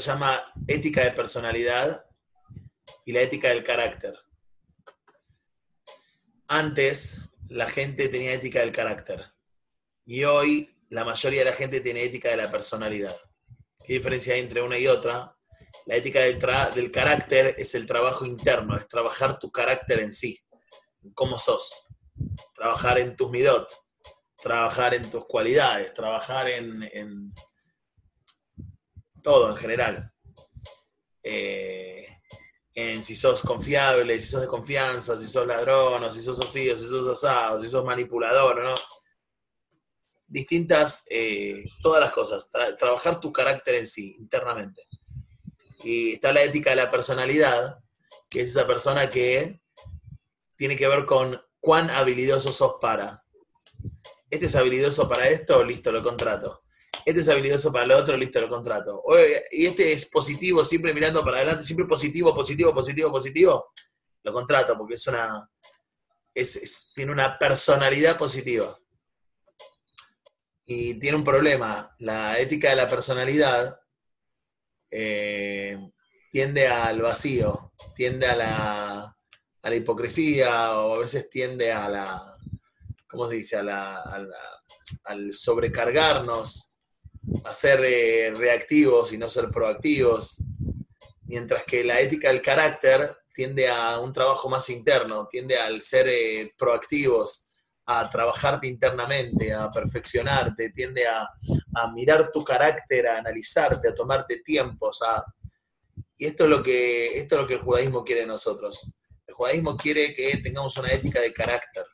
se llama ética de personalidad y la ética del carácter. Antes la gente tenía ética del carácter y hoy la mayoría de la gente tiene ética de la personalidad. ¿Qué diferencia hay entre una y otra? La ética del, del carácter es el trabajo interno, es trabajar tu carácter en sí, cómo sos, trabajar en tus midot, trabajar en tus cualidades, trabajar en, todo en general. Eh, en si sos confiable, si sos de confianza, si sos ladrón, si sos así, o si sos asado, si sos manipulador, ¿no? Distintas, eh, todas las cosas, trabajar tu carácter en sí, internamente. Y está la ética de la personalidad, que es esa persona que tiene que ver con cuán habilidoso sos para. Este es habilidoso para esto, listo, lo contrato. Este es habilidoso para lo otro, listo, lo contrato. y este es positivo, siempre mirando para adelante, siempre positivo, positivo, positivo, positivo, lo contrato, porque es una. tiene una personalidad positiva. Y tiene un problema. La ética de la personalidad eh, tiende al vacío, tiende a la, a la hipocresía o a veces tiende a la, ¿cómo se dice? A la, al sobrecargarnos, a ser eh, reactivos y no ser proactivos, mientras que la ética del carácter tiende a un trabajo más interno, tiende al ser eh, proactivos, a trabajarte internamente, a perfeccionarte, tiende a, mirar tu carácter, a analizarte, a tomarte tiempos, a... Y esto es, lo que, esto es lo que el judaísmo quiere de nosotros. El judaísmo quiere que tengamos una ética de carácter,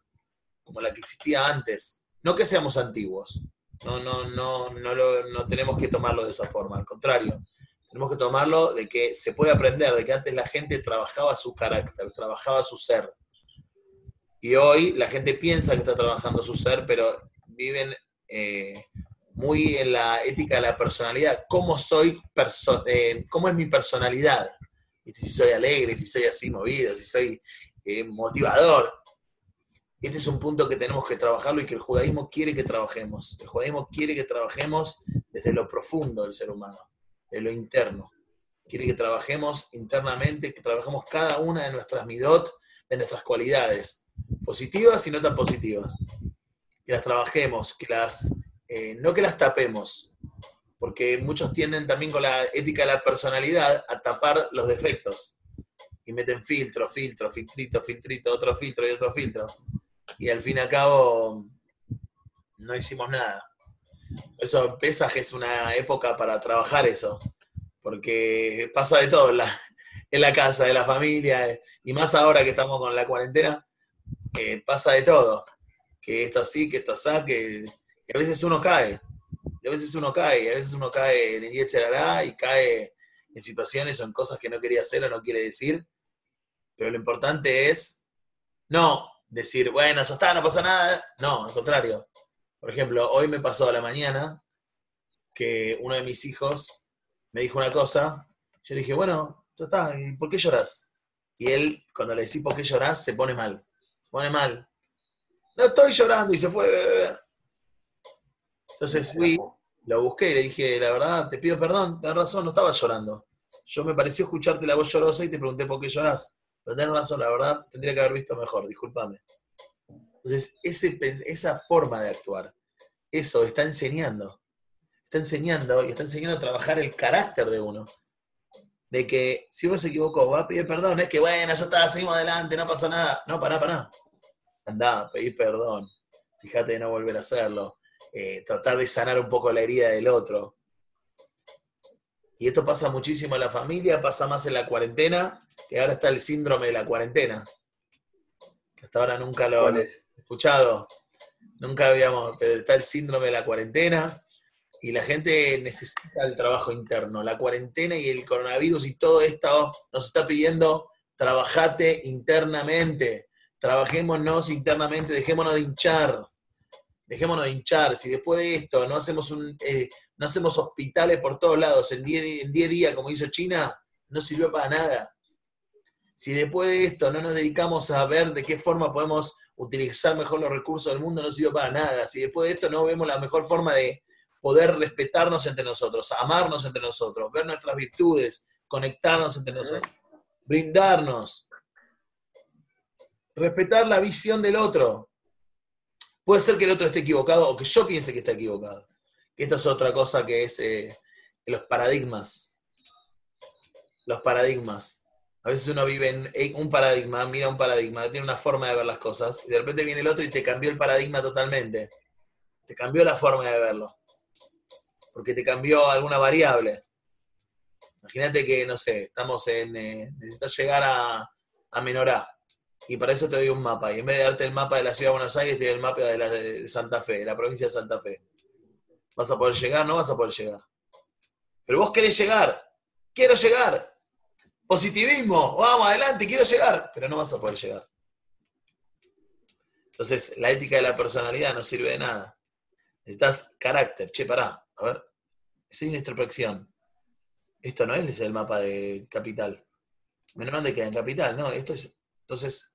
como la que existía antes. No que seamos antiguos, no, no, no, no, no tenemos que tomarlo de esa forma, al contrario. Tenemos que tomarlo de que se puede aprender, de que antes la gente trabajaba su carácter, trabajaba su ser y hoy la gente piensa que está trabajando su ser, pero viven eh, muy en la ética de la personalidad. ¿Cómo soy, eh, cómo es mi personalidad? Si soy alegre, si soy así movido, si soy eh, motivador. Este es un punto que tenemos que trabajarlo y que el judaísmo quiere que trabajemos. El judaísmo quiere que trabajemos desde lo profundo del ser humano, de lo interno. Quiere que trabajemos internamente, que trabajemos cada una de nuestras midot, de nuestras cualidades positivas y no tan positivas. Que las trabajemos, que las, eh, no que las tapemos, porque muchos tienden también con la ética de la personalidad a tapar los defectos. Y meten filtro, filtro, filtrito, filtrito, otro filtro y otro filtro. Y al fin y al cabo no hicimos nada. Eso, Pesaj es una época para trabajar eso, porque pasa de todo en la, casa, en la familia, y más ahora que estamos con la cuarentena, pasa de todo. Que esto así, que esto así, que, a veces uno cae. a veces uno cae, a veces uno cae en el y cae en situaciones o en cosas que no quería hacer o no quiere decir. Pero lo importante es no decir, bueno, ya está, no pasa nada. No, al contrario. Por ejemplo, hoy me pasó a la mañana que uno de mis hijos me dijo una cosa. Yo le dije, bueno, ya está, ¿y por qué lloras? Y él, cuando le decís por qué lloras, se pone mal pone mal. No estoy llorando y se fue. Entonces fui, lo busqué y le dije, la verdad, te pido perdón, tenés razón, no estaba llorando. Yo me pareció escucharte la voz llorosa y te pregunté por qué llorás. Pero tenés razón, la verdad, tendría que haber visto mejor, discúlpame. Entonces, esa forma de actuar, eso está enseñando. Está enseñando y está enseñando a trabajar el carácter de uno. De que si uno se equivocó, va a pedir perdón, es que bueno, ya está, seguimos adelante, no pasa nada. No, pará, pará andá, pedir perdón, fíjate de no volver a hacerlo, eh, tratar de sanar un poco la herida del otro. Y esto pasa muchísimo en la familia, pasa más en la cuarentena, que ahora está el síndrome de la cuarentena. Que hasta ahora nunca lo han escuchado, nunca habíamos, pero está el síndrome de la cuarentena y la gente necesita el trabajo interno. La cuarentena y el coronavirus y todo esto nos está pidiendo trabajate internamente trabajémonos internamente, dejémonos de hinchar, dejémonos de hinchar. Si después de esto no hacemos, un, eh, no hacemos hospitales por todos lados en 10 días, como hizo China, no sirvió para nada. Si después de esto no nos dedicamos a ver de qué forma podemos utilizar mejor los recursos del mundo, no sirvió para nada. Si después de esto no vemos la mejor forma de poder respetarnos entre nosotros, amarnos entre nosotros, ver nuestras virtudes, conectarnos entre nosotros, brindarnos, respetar la visión del otro. Puede ser que el otro esté equivocado o que yo piense que está equivocado. Esta es otra cosa que es eh, los paradigmas. Los paradigmas. A veces uno vive en un paradigma, mira un paradigma, tiene una forma de ver las cosas, y de repente viene el otro y te cambió el paradigma totalmente. Te cambió la forma de verlo. Porque te cambió alguna variable. Imagínate que, no sé, estamos en. Eh, necesitas llegar a, a. Y para eso te doy un mapa. Y en vez de darte el mapa de la ciudad de Buenos Aires, te doy el mapa de, la, Santa Fe, de la provincia de Santa Fe. ¿Vas a poder llegar? No vas a poder llegar. Pero vos querés llegar. Quiero llegar. Positivismo. Vamos, adelante, quiero llegar. Pero no vas a poder llegar. Entonces, la ética de la personalidad no sirve de nada. Necesitas carácter. Che, pará. A ver. Sin introspección. Esto no es el mapa de capital. Menos mal queda en capital, no. Esto es. Entonces,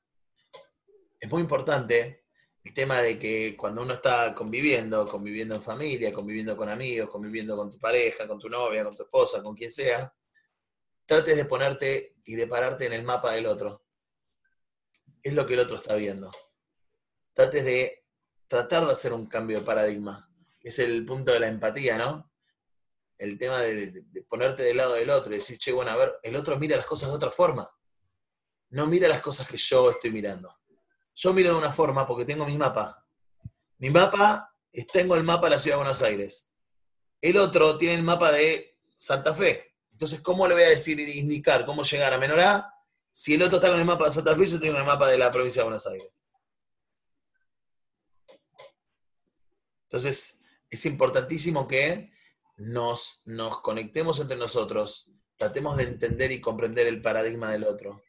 es muy importante el tema de que cuando uno está conviviendo, conviviendo en familia, conviviendo con amigos, conviviendo con tu pareja, con tu novia, con tu esposa, con quien sea, trates de ponerte y de pararte en el mapa del otro. Es lo que el otro está viendo. Trates de tratar de hacer un cambio de paradigma. Es el punto de la empatía, ¿no? El tema de, ponerte del lado del otro y decir, che, bueno, a ver, el otro mira las cosas de otra forma. No mira las cosas que yo estoy mirando. Yo miro de una forma porque tengo mi mapa. Mi mapa, tengo el mapa de la ciudad de Buenos Aires. El otro tiene el mapa de Santa Fe. Entonces, ¿cómo le voy a decir y indicar cómo llegar a Menorá si el otro está con el mapa de Santa Fe y yo tengo el mapa de la provincia de Buenos Aires? Entonces, es importantísimo que nos, nos conectemos entre nosotros, tratemos de entender y comprender el paradigma del otro.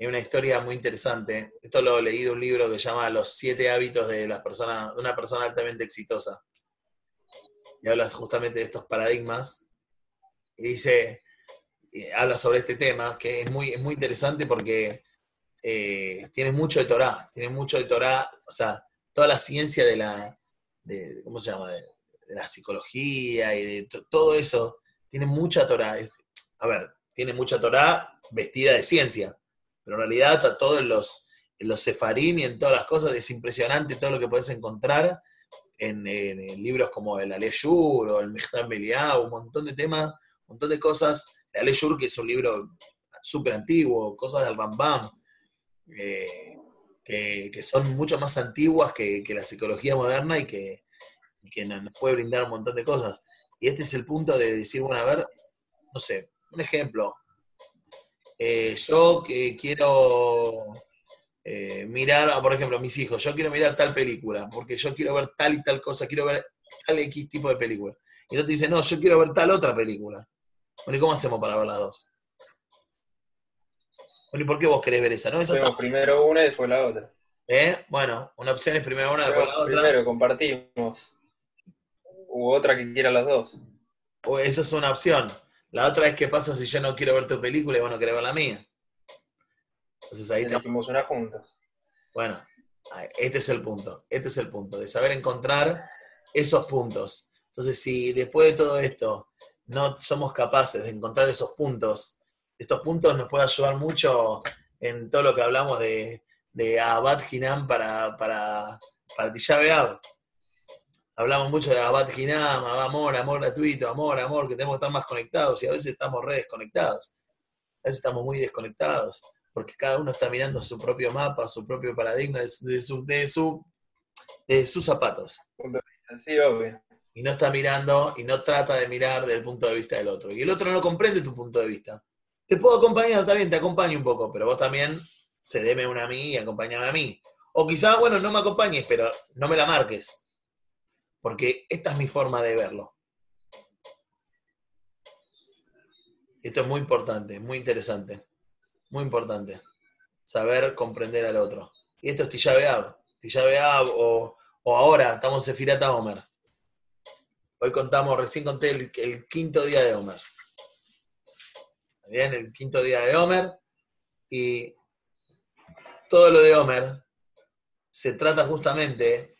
Hay una historia muy interesante. Esto lo leído de un libro que se llama Los siete hábitos de, las personas, de una persona altamente exitosa. Y habla justamente de estos paradigmas. Y dice, habla sobre este tema, que es muy, muy interesante porque eh, tiene mucho de Torah, tiene mucho de Torah, o sea, toda la ciencia de la, de, ¿cómo se llama? De, la psicología y de todo eso, tiene mucha Torah. A ver, tiene mucha Torah vestida de ciencia pero en realidad está todo en los, en los sefarim y en todas las cosas, es impresionante todo lo que puedes encontrar en, libros como el Aleyur o el Mechtam Beliá, un montón de temas, un montón de cosas. El Aleyur, que es un libro súper antiguo, cosas del Bambam, eh, que, son mucho más antiguas que, la psicología moderna y que, que nos puede brindar un montón de cosas. Y este es el punto de decir, bueno, a ver, no sé, un ejemplo, eh, yo que quiero eh, mirar, por ejemplo, mis hijos, yo quiero mirar tal película, porque yo quiero ver tal y tal cosa, quiero ver tal X tipo de película. Y otro te dice, no, yo quiero ver tal otra película. Bueno, ¿y cómo hacemos para ver las dos? Bueno, ¿y por qué vos querés ver esa? ¿No? primero una y después la otra. ¿Eh? Bueno, una opción es primero una, y después la otra. Primero compartimos. U otra que quiera las dos. O esa es una opción. La otra es qué pasa si yo no quiero ver tu película y vos no querés ver la mía. Entonces ahí tenemos una juntos. Bueno, este es el punto. Este es el punto, de saber encontrar esos puntos. Entonces, si después de todo esto no somos capaces de encontrar esos puntos, estos puntos nos pueden ayudar mucho en todo lo que hablamos de, de Abad Hinam para, para, para hablamos mucho de Abad Hinam, amor, amor gratuito, amor, amor, que tenemos que estar más conectados y a veces estamos re desconectados. A veces estamos muy desconectados porque cada uno está mirando su propio mapa, su propio paradigma de, su, de, su, de, sus zapatos. Sí, obvio. Y no está mirando y no trata de mirar del punto de vista del otro. Y el otro no comprende tu punto de vista. Te puedo acompañar, también te acompaño un poco, pero vos también cedeme una a mí y acompáñame a mí. O quizá, bueno, no me acompañes, pero no me la marques porque esta es mi forma de verlo. Esto es muy importante, muy interesante, muy importante. Saber comprender al otro. Y esto es Tillabeab. Tillabeab o, o ahora estamos en Firata Homer. Hoy contamos, recién conté el, el, quinto día de Homer. Bien, el quinto día de Homer. Y todo lo de Homer se trata justamente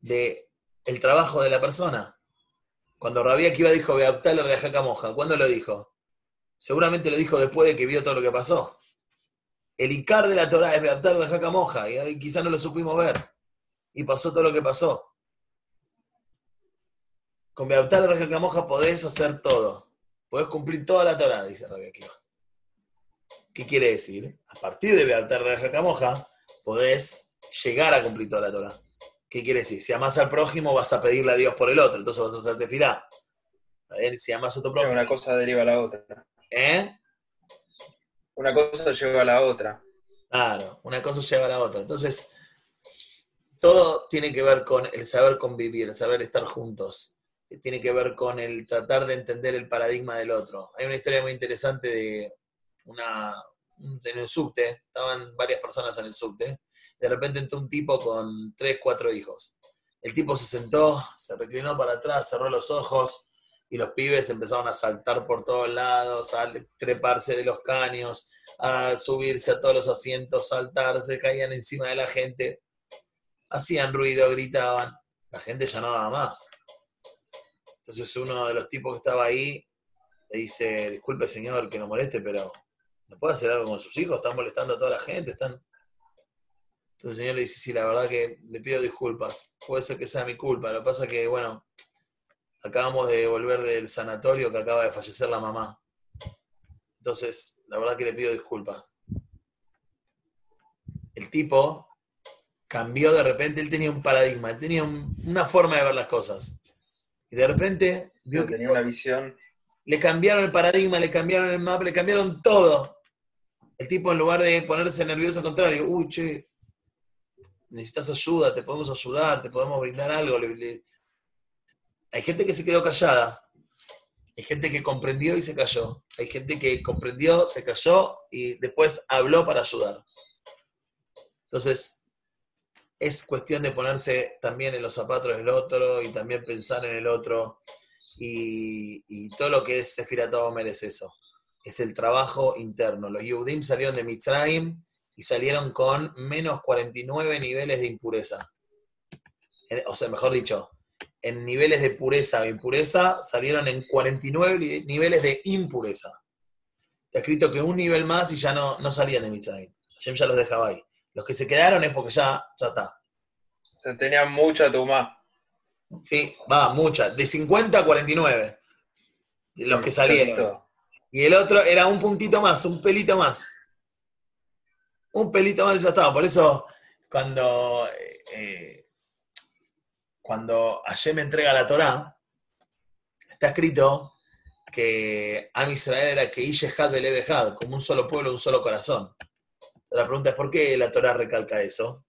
de el trabajo de la persona. Cuando Rabí Akiva dijo Beaptal Rejaca Moja, ¿cuándo lo dijo? Seguramente lo dijo después de que vio todo lo que pasó. El Icar de la Torah es Beaptal Rejaca Moja, y ahí quizás no lo supimos ver. Y pasó todo lo que pasó. Con Beaptal Rejaca Moja podés hacer todo. Podés cumplir toda la Torah, dice Rabí Akiva. ¿Qué quiere decir? A partir de Beaptal Rejaca Moja, podés llegar a cumplir toda la Torah. ¿Qué quiere decir? Si amas al prójimo, vas a pedirle a Dios por el otro, entonces vas a hacerte tefilá. Si amas a tu prójimo. Una cosa deriva a la otra. ¿Eh? Una cosa lleva a la otra. Claro, una cosa lleva a la otra. Entonces, todo tiene que ver con el saber convivir, el saber estar juntos. Tiene que ver con el tratar de entender el paradigma del otro. Hay una historia muy interesante de una, en el subte, estaban varias personas en el subte, de repente entró un tipo con tres, cuatro hijos. El tipo se sentó, se reclinó para atrás, cerró los ojos y los pibes empezaron a saltar por todos lados, a treparse de los caños, a subirse a todos los asientos, saltarse, caían encima de la gente, hacían ruido, gritaban. La gente ya no daba más. Entonces uno de los tipos que estaba ahí le dice, disculpe señor que no moleste, pero ¿no puede hacer algo con sus hijos? Están molestando a toda la gente, están... Entonces el señor le dice, sí, la verdad que le pido disculpas. Puede ser que sea mi culpa. Lo que pasa es que, bueno, acabamos de volver del sanatorio que acaba de fallecer la mamá. Entonces, la verdad que le pido disculpas. El tipo cambió de repente, él tenía un paradigma, él tenía una forma de ver las cosas. Y de repente vio que tenía una visión. Le cambiaron el paradigma, le cambiaron el mapa, le cambiaron todo. El tipo en lugar de ponerse nervioso al contrario, uy, che, necesitas ayuda, te podemos ayudar, te podemos brindar algo. Hay gente que se quedó callada, hay gente que comprendió y se cayó, hay gente que comprendió, se cayó y después habló para ayudar. Entonces, es cuestión de ponerse también en los zapatos del otro y también pensar en el otro. Y, todo lo que es Sefirat Omer es eso. Es el trabajo interno. Los Yehudim salieron de Mitzrayim y salieron con menos 49 niveles de impureza. O sea, mejor dicho, en niveles de pureza o impureza salieron en 49 niveles de impureza. Está escrito que un nivel más y ya no, no salían de Mitzrayim. ya los dejaba ahí. Los que se quedaron es porque ya, ya está. Se tenían mucha tuma. Sí, va, mucha. De 50 a 49. Los que salieron. Y el otro era un puntito más, un pelito más un pelito más estaba. Por eso, cuando, eh, cuando me entrega la Torá, está escrito que Am Israel era que Ishehad Belebehad, como un solo pueblo, un solo corazón. La pregunta es: ¿por qué la Torá recalca eso?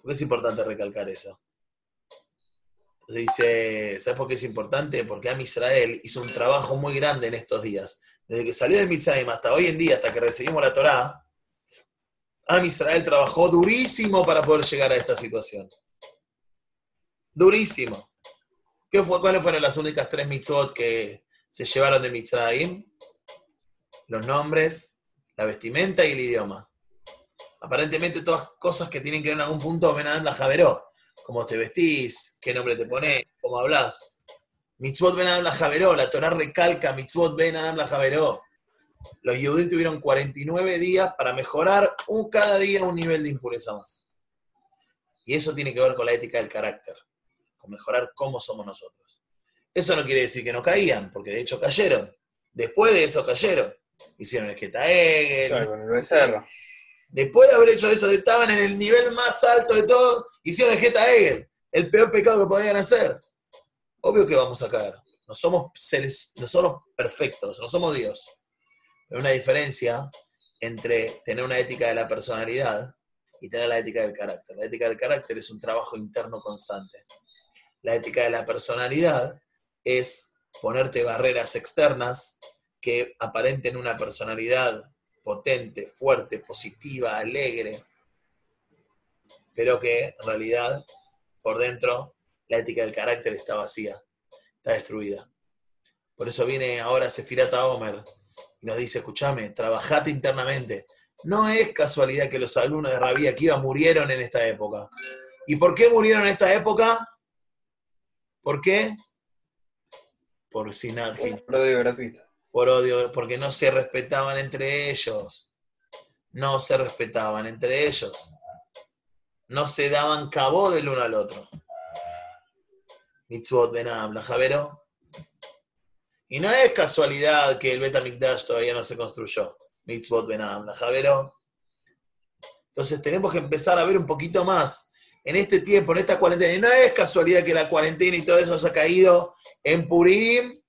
¿Por qué es importante recalcar eso? Dice: ¿sabes por qué es importante? Porque Am Israel hizo un trabajo muy grande en estos días. Desde que salió de Mitzrayim hasta hoy en día, hasta que recibimos la Torá, Am Israel trabajó durísimo para poder llegar a esta situación. Durísimo. ¿Qué fue, ¿Cuáles fueron las únicas tres mitzvot que se llevaron de Mitzrayim? Los nombres, la vestimenta y el idioma. Aparentemente todas cosas que tienen que ver en algún punto ven a la Javeró. Cómo te vestís, qué nombre te pones, cómo hablas. Mitzvot ven a la Javeró, la Torah recalca Mitzvot ven a la Javeró los Yehudim tuvieron 49 días para mejorar un, cada día un nivel de impureza más. Y eso tiene que ver con la ética del carácter, con mejorar cómo somos nosotros. Eso no quiere decir que no caían, porque de hecho cayeron. Después de eso cayeron. Hicieron el Getaegel. Claro, Después de haber hecho eso, estaban en el nivel más alto de todo, hicieron el Getaegel. El peor pecado que podían hacer. Obvio que vamos a caer. No somos seres, no somos perfectos, no somos Dios. Hay una diferencia entre tener una ética de la personalidad y tener la ética del carácter. La ética del carácter es un trabajo interno constante. La ética de la personalidad es ponerte barreras externas que aparenten una personalidad potente, fuerte, positiva, alegre, pero que en realidad por dentro la ética del carácter está vacía, está destruida. Por eso viene ahora Sefirata Omer, y nos dice, escúchame, trabajate internamente. No es casualidad que los alumnos de Rabí Akiva murieron en esta época. ¿Y por qué murieron en esta época? ¿Por qué? por Hitler. Por odio gratuito. por odio, porque no se respetaban entre ellos. No se respetaban entre ellos. No se daban cabo del uno al otro. Mitzvot Benam, la Javero. Y no es casualidad que el Betamikdash todavía no se construyó. Mitzvot Benam, Javero. Entonces tenemos que empezar a ver un poquito más en este tiempo, en esta cuarentena. Y no es casualidad que la cuarentena y todo eso haya caído en Purim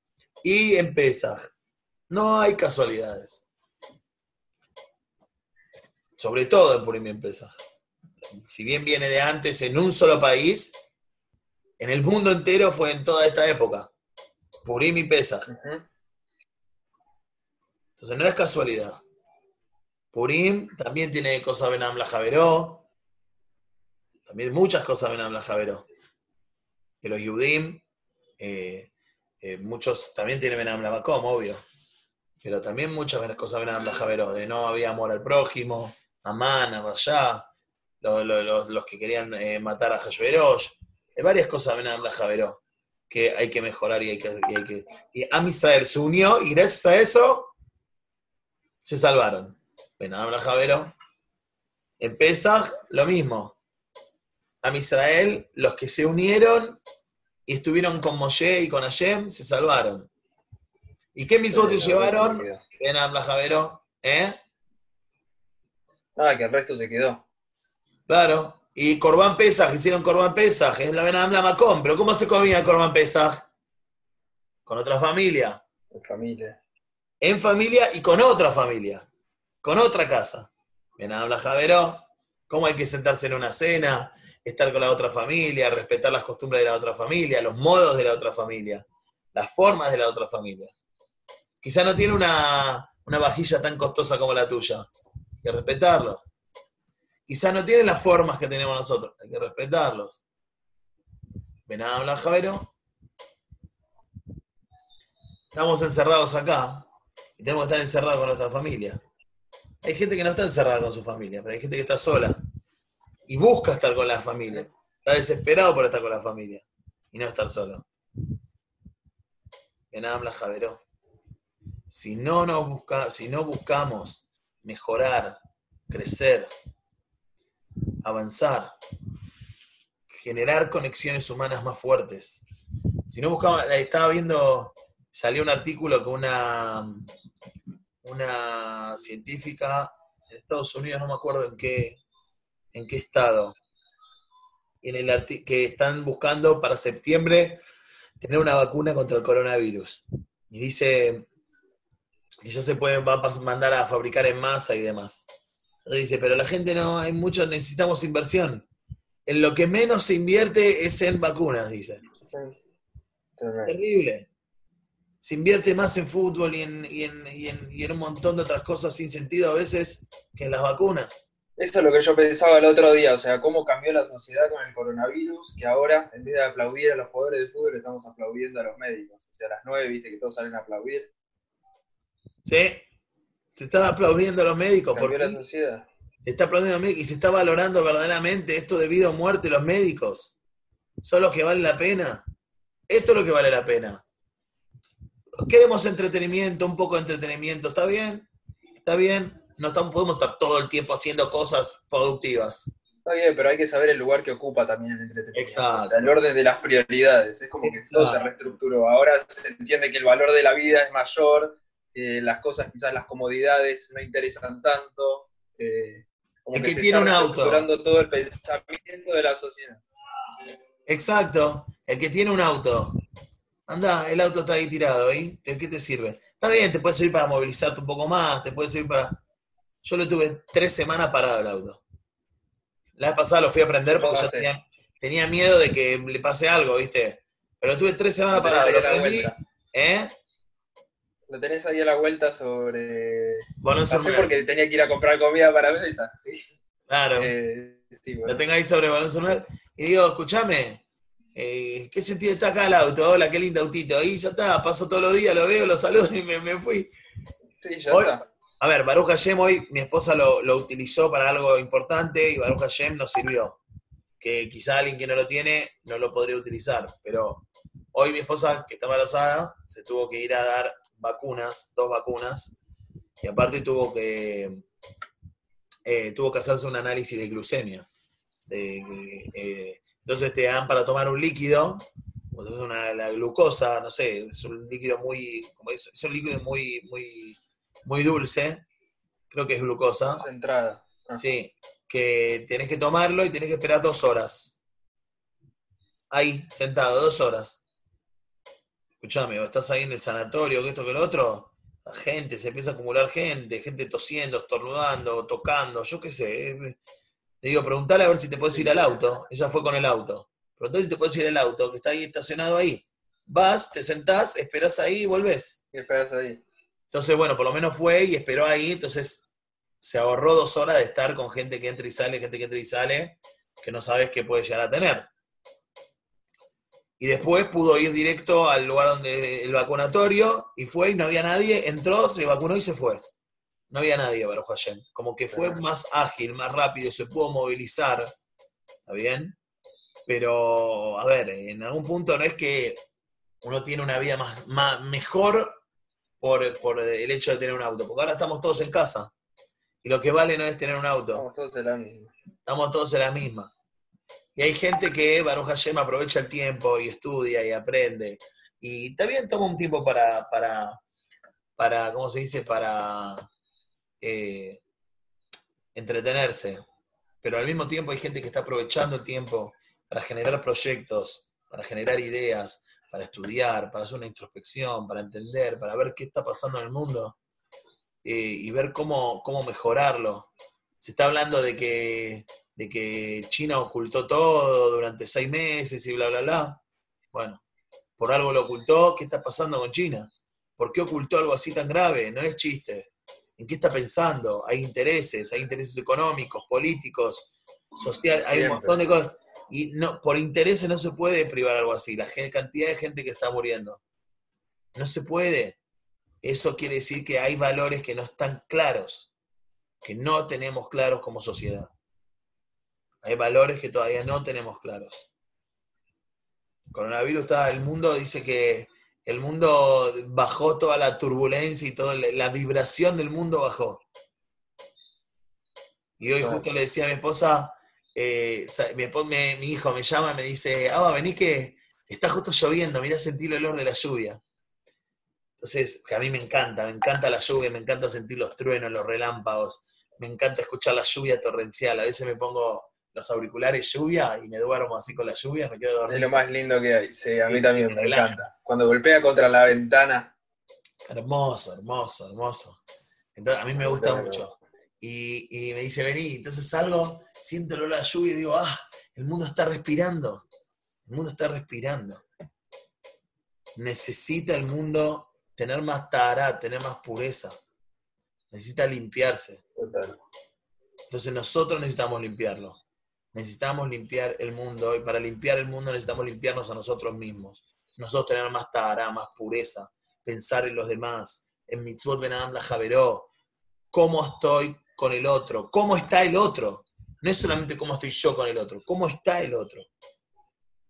y en Pesach. No hay casualidades. Sobre todo en Purim y en Pesach. Si bien viene de antes en un solo país, en el mundo entero fue en toda esta época. Purim y Pesach. Entonces no es casualidad. Purim también tiene cosas Benam la Javeró. También muchas cosas Benam la Javeró. Que los Yudim, eh, eh, muchos también tienen Benam la Macom, obvio. Pero también muchas cosas Benam la Javeró. De no había amor al prójimo, Amán, Amayá, los, los- los- los que querían eh, matar a Hashverosh. Varias cosas Benam la Javeró que hay que mejorar y hay que, y hay que y Am Israel se unió y gracias a eso se salvaron. Benam la Javero. En Pesach, lo mismo. Am Israel, los que se unieron y estuvieron con Moshe y con Hashem, se salvaron. ¿Y qué mitzvot te llevaron? Benam la Javero. ¿Eh? Nada, que el resto se quedó. Claro. Y Corban Pesach, hicieron Corban Pesach, es la Benam la Macón. Pero ¿cómo se comía Corban Pesach? Con otra familia. En familia. en familia y con otra familia, con otra casa. Bien, habla Javero, cómo hay que sentarse en una cena, estar con la otra familia, respetar las costumbres de la otra familia, los modos de la otra familia, las formas de la otra familia. Quizá no tiene una, una vajilla tan costosa como la tuya, hay que respetarlo. Quizá no tiene las formas que tenemos nosotros, hay que respetarlos. Ven a hablar, Javero. Estamos encerrados acá y tenemos que estar encerrados con nuestra familia. Hay gente que no está encerrada con su familia, pero hay gente que está sola y busca estar con la familia. Está desesperado por estar con la familia y no estar solo. En habla Javeró. Si no, nos busca, si no buscamos mejorar, crecer, avanzar, generar conexiones humanas más fuertes, si no buscamos, estaba viendo, salió un artículo que una, una científica en Estados Unidos, no me acuerdo en qué, en qué estado, en el que están buscando para septiembre tener una vacuna contra el coronavirus. Y dice que ya se pueden mandar a fabricar en masa y demás. Dice, pero la gente no, hay mucho, necesitamos inversión. En lo que menos se invierte es en vacunas, dice. Sí. Terrible. Se invierte más en fútbol y en, y en- y en- y en un montón de otras cosas sin sentido a veces que en las vacunas. Eso es lo que yo pensaba el otro día, o sea, cómo cambió la sociedad con el coronavirus, que ahora, en vez de aplaudir a los jugadores de fútbol, estamos aplaudiendo a los médicos. O sea, a las nueve, viste, que todos salen a aplaudir. ¿Sí? Se está aplaudiendo a los médicos. ¿Por Cambió la fin? sociedad. Se está aplaudiendo a los médicos y se está valorando verdaderamente esto de vida o muerte los médicos. ¿Son los que valen la pena? Esto es lo que vale la pena. Queremos entretenimiento, un poco de entretenimiento. ¿Está bien? ¿Está bien? No estamos- podemos estar todo el tiempo haciendo cosas productivas. Está bien, pero hay que saber el lugar que ocupa también el entretenimiento. Exacto. O sea, el orden de las prioridades. Es como que todo se Exacto. reestructuró. Ahora se entiende que el valor de la vida es mayor, que las cosas, quizás las comodidades, no interesan tanto. eh, como que se tiene está un auto. todo el pensamiento de la sociedad. Exacto. El que tiene un auto. Anda, el auto está ahí tirado, ¿y? ¿De qué te sirve? Está bien, te puede servir para movilizarte un poco más, te puede servir para... Yo lo tuve tres semanas parado el auto. La vez pasada lo fui a prender porque ¿Cómo yo tenía, tenía miedo de que le pase algo, ¿viste? Pero lo tuve tres semanas parado. Lo prendí. ¿eh? Lo tenés ahí a la vuelta sobre. Bueno, me- porque tenía que ir a comprar comida para mesa. Sí. Claro. Eh, sí, bueno. Lo tengo ahí sobre balón celular. Y digo, escúchame, eh, ¿qué sentido está acá el auto? Hola, qué lindo autito. Ahí ya está, paso todos los días, lo veo, lo saludo y me, me fui. Sí, ya Hoy- está. A ver, Baruch Hashem hoy, mi esposa lo, lo utilizó para algo importante y Baruch Hashem nos sirvió. Que quizá alguien que no lo tiene no lo podría utilizar, pero hoy mi esposa, que está embarazada, se tuvo que ir a dar vacunas, dos vacunas, y aparte tuvo que, eh, tuvo que hacerse un análisis de glucemia. De, eh, entonces te dan para tomar un líquido, es una, la glucosa, no sé, es un líquido muy, como es, es un líquido muy, muy, muy dulce, creo que es glucosa. Concentrada. Ah. Sí, que tenés que tomarlo y tenés que esperar dos horas. Ahí, sentado, dos horas. Escuchame, estás ahí en el sanatorio, que esto, que lo otro. La gente, se empieza a acumular gente, gente tosiendo, estornudando, tocando, yo qué sé. eh, Le digo, preguntale a ver si te puedes ir al auto. Ella fue con el auto. Preguntale si te puedes ir al auto, que está ahí estacionado ahí. Vas, te sentás, esperás ahí y volvés. ¿Qué esperas ahí? Entonces, bueno, por lo menos fue y esperó ahí, entonces se ahorró dos horas de estar con gente que entra y sale, gente que entra y sale, que no sabes qué puede llegar a tener. Y después pudo ir directo al lugar donde el vacunatorio y fue y no había nadie, entró, se vacunó y se fue. No había nadie, Baruch Hashem. Como que fue más ágil, más rápido, se pudo movilizar. ¿Está bien? Pero, a ver, en algún punto no es que uno tiene una vida más, más mejor por, por el hecho de tener un auto, porque ahora estamos todos en casa. Y lo que vale no es tener un auto, Estamos todos en la misma. estamos todos en la misma. Y hay gente que, Baruch Hashem, aprovecha el tiempo y estudia y aprende. Y también toma un tiempo para, para, para ¿cómo se dice? Para eh, entretenerse. Pero al mismo tiempo hay gente que está aprovechando el tiempo para generar proyectos, para generar ideas, para estudiar, para hacer una introspección, para entender, para ver qué está pasando en el mundo eh, y ver cómo, cómo mejorarlo. Se está hablando de que, de que China ocultó todo durante seis meses y bla, bla, bla. Bueno, por algo lo ocultó. ¿Qué está pasando con China? ¿Por qué ocultó algo así tan grave? No es chiste. ¿En qué está pensando? Hay intereses, hay intereses económicos, políticos, sociales, hay un montón de cosas. Y no, por intereses no se puede privar algo así. La cantidad de gente que está muriendo. No se puede. Eso quiere decir que hay valores que no están claros, que no tenemos claros como sociedad. Hay valores que todavía no tenemos claros. El coronavirus está, el mundo dice que el mundo bajó toda la turbulencia y toda la vibración del mundo bajó. Y hoy justo le decía a mi esposa, eh, mi, hijo me llama y me dice, ah, vení que está justo lloviendo, mirá, sentí el olor de la lluvia. Entonces, que a mí me encanta, me encanta la lluvia, me encanta sentir los truenos, los relámpagos, me encanta escuchar la lluvia torrencial. A veces me pongo los auriculares lluvia y me duermo así con la lluvia, me quedo Es dormido. lo más lindo que hay. Sí, a mí también me encanta. Cuando golpea contra la ventana. Hermoso, hermoso, hermoso. Entonces, a mí me gusta Claro. mucho. Y, y me dice, vení, entonces salgo, siento el olor a la lluvia y digo, ah, el mundo está respirando. El mundo está respirando. Necesita el mundo tener más tará, tener más pureza. Necesita limpiarse. Total. Entonces nosotros necesitamos limpiarlo. Necesitamos limpiar el mundo y para limpiar el mundo necesitamos limpiarnos a nosotros mismos. Nosotros tener más tará, más pureza, pensar en los demás, en mitzvot ben Adam la javeró, cómo estoy con el otro, cómo está el otro. No es solamente cómo estoy yo con el otro, cómo está el otro.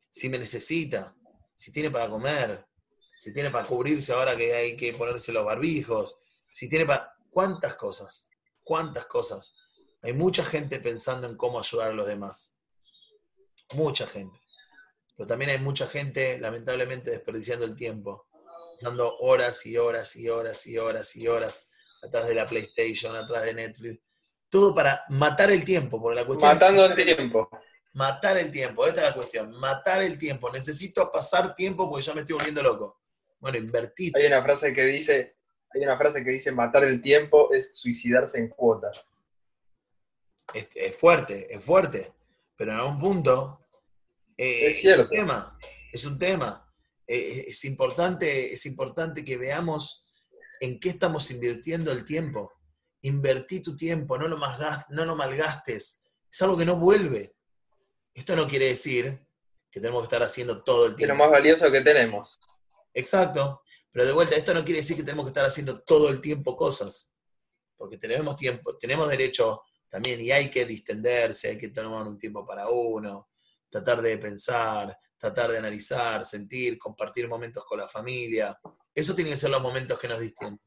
Si me necesita, si tiene para comer, si tiene para cubrirse ahora que hay que ponerse los barbijos, si tiene para... ¿Cuántas cosas? ¿Cuántas cosas? Hay mucha gente pensando en cómo ayudar a los demás. Mucha gente. Pero también hay mucha gente, lamentablemente, desperdiciando el tiempo. Dando horas y horas y horas y horas y horas atrás de la PlayStation, atrás de Netflix. Todo para matar el tiempo. Porque la cuestión es Matando el tiempo. Matar el tiempo. Esta es la cuestión. Matar el tiempo. Necesito pasar tiempo porque ya me estoy volviendo loco. Bueno, invertir. Hay una frase que dice, hay una frase que dice matar el tiempo es suicidarse en cuotas. Es, es fuerte, es fuerte, pero en algún punto eh, Es cierto. un tema, es un tema. Eh, es, importante, es importante que veamos en qué estamos invirtiendo el tiempo. Invertí tu tiempo, no lo, malgas- no lo malgastes. Es algo que no vuelve. Esto no quiere decir que tenemos que estar haciendo todo el Es lo tiempo. más valioso que tenemos. Exacto. Pero de vuelta, esto no quiere decir que tenemos que estar haciendo todo el tiempo cosas. Porque tenemos tiempo, tenemos derecho también, y hay que distenderse, hay que tomar un tiempo para uno, tratar de pensar, tratar de analizar, sentir, compartir momentos con la familia. Eso tiene que ser los momentos que nos distienden.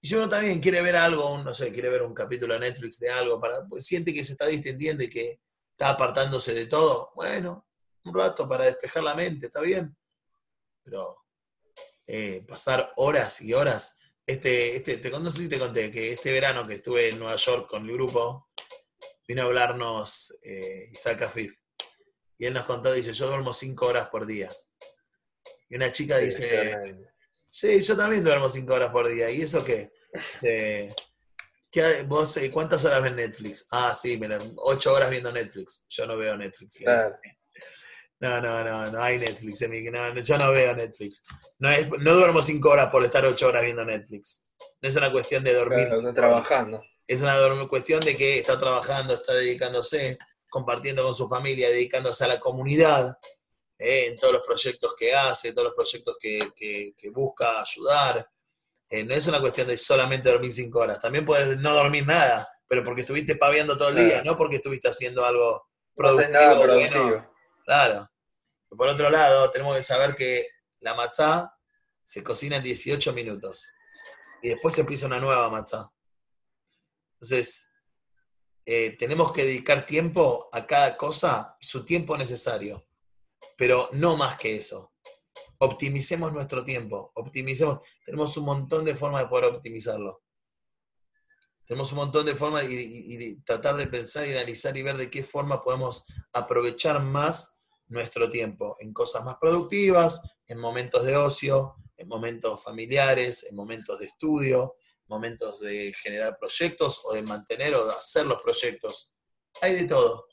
Y si uno también quiere ver algo, no sé, quiere ver un capítulo de Netflix de algo, para, pues siente que se está distendiendo y que está apartándose de todo, bueno, un rato para despejar la mente, está bien. Pero eh, pasar horas y horas, este, este, te, no sé si te conté que este verano que estuve en Nueva York con el grupo, vino a hablarnos eh, Isaac Afif. Y él nos contó, dice, yo duermo cinco horas por día. Y una chica dice, sí, yo también duermo cinco horas por día. ¿Y eso qué? ¿Vos eh, cuántas horas ves Netflix? Ah, sí, mira, ocho horas viendo Netflix. Yo no veo Netflix. No, no, no, no hay Netflix. No, yo no veo Netflix. No, no duermo cinco horas por estar ocho horas viendo Netflix. No es una cuestión de dormir. trabajando. Es una cuestión de que está trabajando, está dedicándose, compartiendo con su familia, dedicándose a la comunidad, eh, en todos los proyectos que hace, todos los proyectos que, que busca ayudar. Eh, no es una cuestión de solamente dormir cinco horas. También puedes no dormir nada, pero porque estuviste paviando todo el día, no porque estuviste haciendo algo productivo. No nada productivo. Claro. Por otro lado, tenemos que saber que la matzá se cocina en 18 minutos y después se empieza una nueva matzá. Entonces, eh, tenemos que dedicar tiempo a cada cosa, su tiempo necesario, pero no más que eso optimicemos nuestro tiempo, optimicemos, tenemos un montón de formas de poder optimizarlo. Tenemos un montón de formas y, tratar de pensar y analizar y ver de qué forma podemos aprovechar más nuestro tiempo en cosas más productivas, en momentos de ocio, en momentos familiares, en momentos de estudio, momentos de generar proyectos o de mantener o de hacer los proyectos. Hay de todo.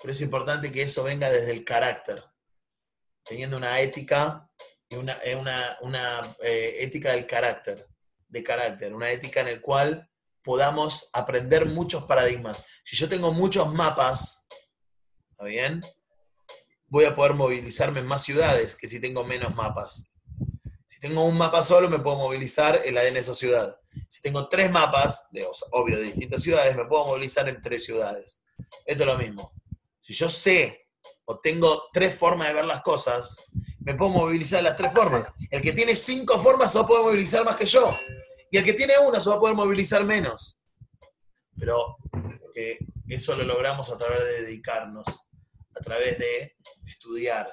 Pero es importante que eso venga desde el carácter, teniendo una ética, una, eh, una, una eh, ética del carácter, de carácter, una ética en el cual podamos aprender muchos paradigmas. Si yo tengo muchos mapas, ¿está bien? Voy a poder movilizarme en más ciudades que si tengo menos mapas. Tengo un mapa solo, me puedo movilizar en, la, en esa ciudad. Si tengo tres mapas, de, obvio, de distintas ciudades, me puedo movilizar en tres ciudades. Esto es lo mismo. Si yo sé o tengo tres formas de ver las cosas, me puedo movilizar las tres formas. El que tiene cinco formas se va a poder movilizar más que yo. Y el que tiene una se va a poder movilizar menos. Pero eso lo logramos a través de dedicarnos, a través de estudiar,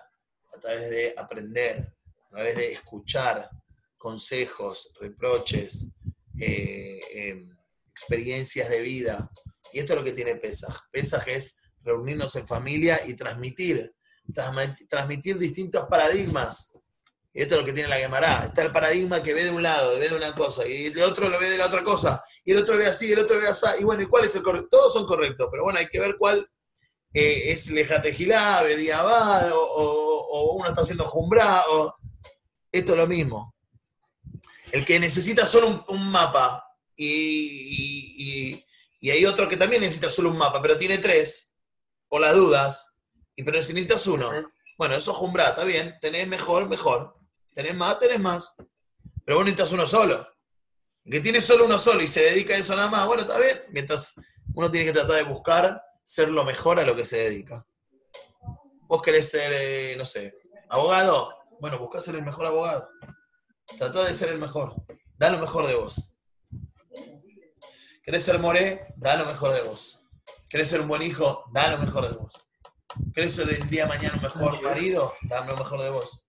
a través de aprender, través de escuchar consejos, reproches, eh, em, experiencias de vida. Y esto es lo que tiene Pesaj. Pesaj es reunirnos en familia y transmitir, transmitir distintos paradigmas. Y esto es lo que tiene la Gemara. Está el paradigma que ve de un lado, ve de una cosa, y el otro lo ve de la otra cosa, y el otro ve así, el otro ve así. Y bueno, ¿y cuál es el correcto? Todos son correctos, pero bueno, hay que ver cuál eh, es lejatejilá, bediabá, o, o, uno está haciendo jumbra, o esto es lo mismo. El que necesita solo un, mapa y, y, y hay otro que también necesita solo un mapa, pero tiene tres, por las dudas, y pero si necesitas uno, bueno, eso es jumbra, está bien, tenés mejor, mejor. Tenés más, tenés más. Pero vos necesitas uno solo. El que tiene solo uno solo y se dedica a eso nada más, bueno, está bien. Mientras uno tiene que tratar de buscar ser lo mejor a lo que se dedica. Vos querés ser, eh, no sé, abogado. Bueno, buscá ser el mejor abogado. Tratá de ser el mejor. Da lo mejor de vos. ¿Querés ser moré? Da lo mejor de vos. ¿Querés ser un buen hijo? Da lo mejor de vos. ¿Querés ser el día de mañana un mejor marido? Da lo mejor de vos.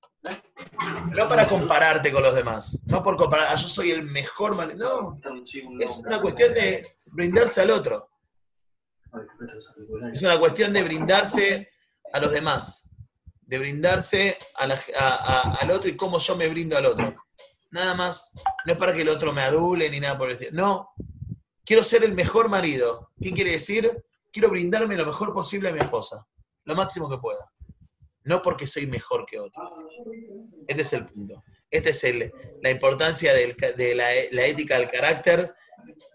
No para compararte con los demás, no por comparar, ah, yo soy el mejor marido. No, es una cuestión de brindarse al otro. Es una cuestión de brindarse a los demás, de brindarse al otro y cómo yo me brindo al otro. Nada más, no es para que el otro me adule ni nada por el. No, quiero ser el mejor marido. ¿Qué quiere decir? quiero brindarme lo mejor posible a mi esposa, lo máximo que pueda. No porque soy mejor que otros. Este es el punto. Esta es el, la importancia de la, ética del carácter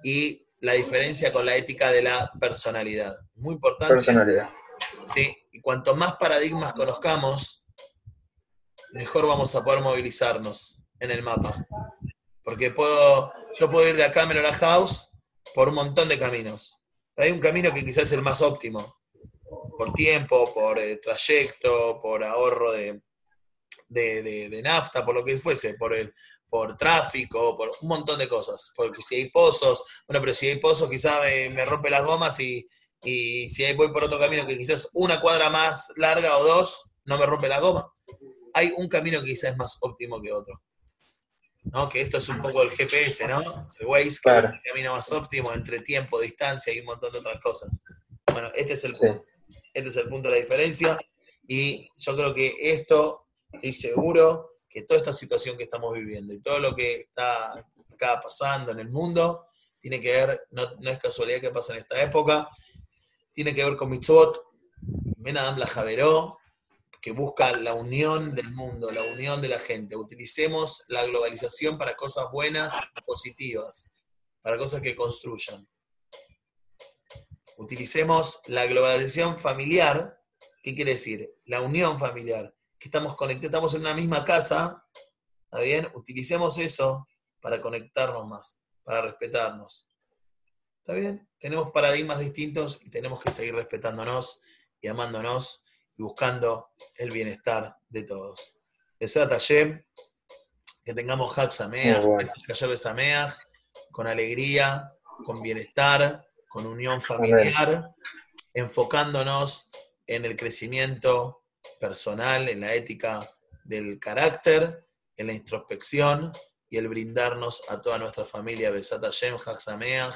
y la diferencia con la ética de la personalidad. Muy importante. Personalidad. Sí, y cuanto más paradigmas conozcamos, mejor vamos a poder movilizarnos en el mapa. Porque puedo, yo puedo ir de acá a Menora House por un montón de caminos hay un camino que quizás es el más óptimo. por tiempo, por eh, trayecto, por ahorro de, de, nafta, por lo que fuese, por el por tráfico, por un montón de cosas. Porque si hay pozos, bueno, pero si hay pozos quizás me, rompe las gomas y, y si voy por otro camino que quizás una cuadra más larga o dos, no me rompe la goma. Hay un camino que quizás es más óptimo que otro. ¿no? Que esto es un poco el GPS, ¿no? El Waze, que es el camino más óptimo entre tiempo, distancia y un montón de otras cosas. Bueno, este es el punto. Este es el punto de la diferencia. Y yo creo que esto, y seguro que toda esta situación que estamos viviendo y todo lo que está acá pasando en el mundo, tiene que ver, no, es casualidad que pasa en esta época, tiene que ver con mitzvot, Ben Adam la Javeró, que busca la unión del mundo, la unión de la gente. Utilicemos la globalización para cosas buenas positivas, para cosas que construyan. Utilicemos la globalización familiar, ¿qué quiere decir? La unión familiar, que estamos conectados, estamos en una misma casa, ¿está bien? Utilicemos eso para conectarnos más, para respetarnos. ¿Está bien? Tenemos paradigmas distintos y tenemos que seguir respetándonos y amándonos y buscando el bienestar de todos. Besat Hashem, que tengamos Hak Sameach, con alegría, con bienestar, con unión familiar, enfocándonos en el crecimiento personal, en la ética del carácter, en la introspección y el brindarnos a toda nuestra familia. Besat Hashem, Hak Sameach,